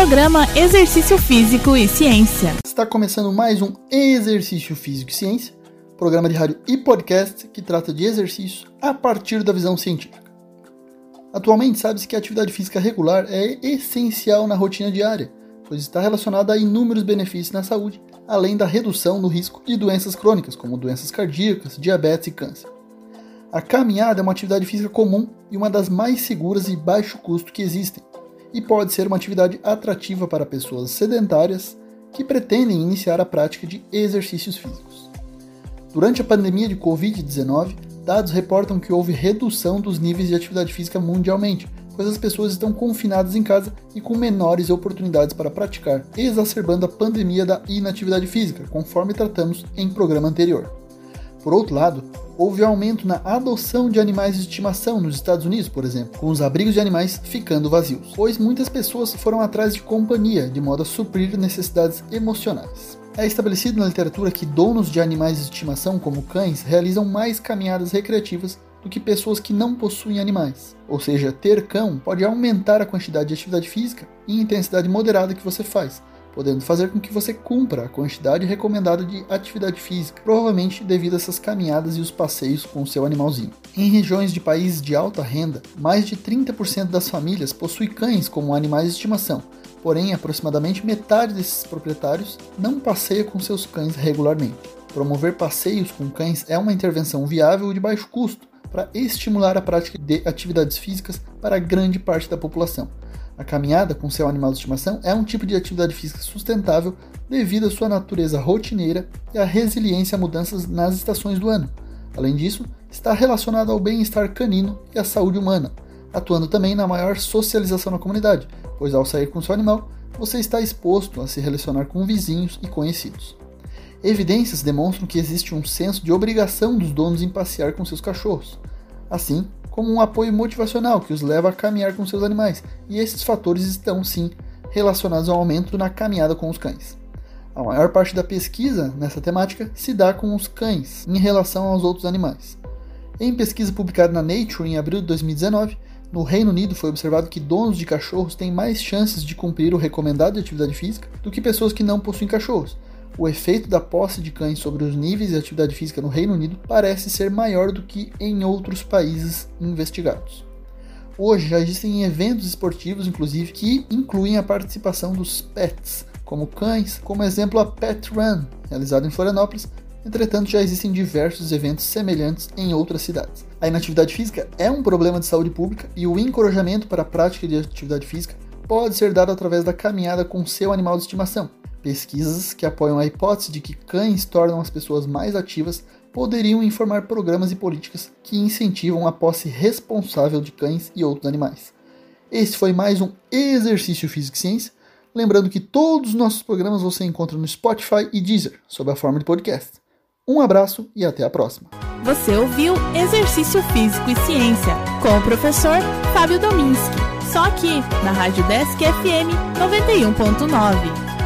Programa Exercício Físico e Ciência. Está começando mais um Exercício Físico e Ciência, programa de rádio e podcast que trata de exercícios a partir da visão científica. Atualmente, sabe-se que a atividade física regular é essencial na rotina diária, pois está relacionada a inúmeros benefícios na saúde, além da redução no risco de doenças crônicas, como doenças cardíacas, diabetes e câncer. A caminhada é uma atividade física comum e uma das mais seguras e baixo custo que existem, e pode ser uma atividade atrativa para pessoas sedentárias que pretendem iniciar a prática de exercícios físicos. Durante a pandemia de Covid-19, dados reportam que houve redução dos níveis de atividade física mundialmente, pois as pessoas estão confinadas em casa e com menores oportunidades para praticar, exacerbando a pandemia da inatividade física, conforme tratamos em programa anterior. Por outro lado, houve aumento na adoção de animais de estimação nos Estados Unidos, por exemplo, com os abrigos de animais ficando vazios, pois muitas pessoas foram atrás de companhia de modo a suprir necessidades emocionais. É estabelecido na literatura que donos de animais de estimação, como cães, realizam mais caminhadas recreativas do que pessoas que não possuem animais. Ou seja, ter cão pode aumentar a quantidade de atividade física e intensidade moderada que você faz, podendo fazer com que você cumpra a quantidade recomendada de atividade física, provavelmente devido a essas caminhadas e os passeios com o seu animalzinho. Em regiões de países de alta renda, mais de 30% das famílias possuem cães como animais de estimação, porém aproximadamente metade desses proprietários não passeia com seus cães regularmente. Promover passeios com cães é uma intervenção viável e de baixo custo para estimular a prática de atividades físicas para grande parte da população a caminhada com seu animal de estimação é um tipo de atividade física sustentável devido à sua natureza rotineira e à resiliência a mudanças nas estações do ano. Além disso, está relacionado ao bem-estar canino e à saúde humana, atuando também na maior socialização na comunidade, pois ao sair com seu animal, você está exposto a se relacionar com vizinhos e conhecidos. Evidências demonstram que existe um senso de obrigação dos donos em passear com seus cachorros. Assim, como um apoio motivacional que os leva a caminhar com seus animais, e esses fatores estão sim relacionados ao aumento na caminhada com os cães. A maior parte da pesquisa nessa temática se dá com os cães em relação aos outros animais. Em pesquisa publicada na Nature em abril de 2019, no Reino Unido foi observado que donos de cachorros têm mais chances de cumprir o recomendado de atividade física do que pessoas que não possuem cachorros, o efeito da posse de cães sobre os níveis de atividade física no Reino Unido parece ser maior do que em outros países investigados. Hoje já existem eventos esportivos, inclusive, que incluem a participação dos pets, como cães, como exemplo a Pet Run, realizado em Florianópolis. Entretanto, já existem diversos eventos semelhantes em outras cidades. A inatividade física é um problema de saúde pública e o encorajamento para a prática de atividade física pode ser dado através da caminhada com seu animal de estimação, Pesquisas que apoiam a hipótese de que cães tornam as pessoas mais ativas poderiam informar programas e políticas que incentivam a posse responsável de cães e outros animais. Esse foi mais um Exercício Físico e Ciência. Lembrando que todos os nossos programas você encontra no Spotify e Deezer, sob a forma de podcast. Um abraço e até a próxima. Você ouviu Exercício Físico e Ciência com o professor Fábio Dominski. Só aqui, na Rádio Desk FM 91.9.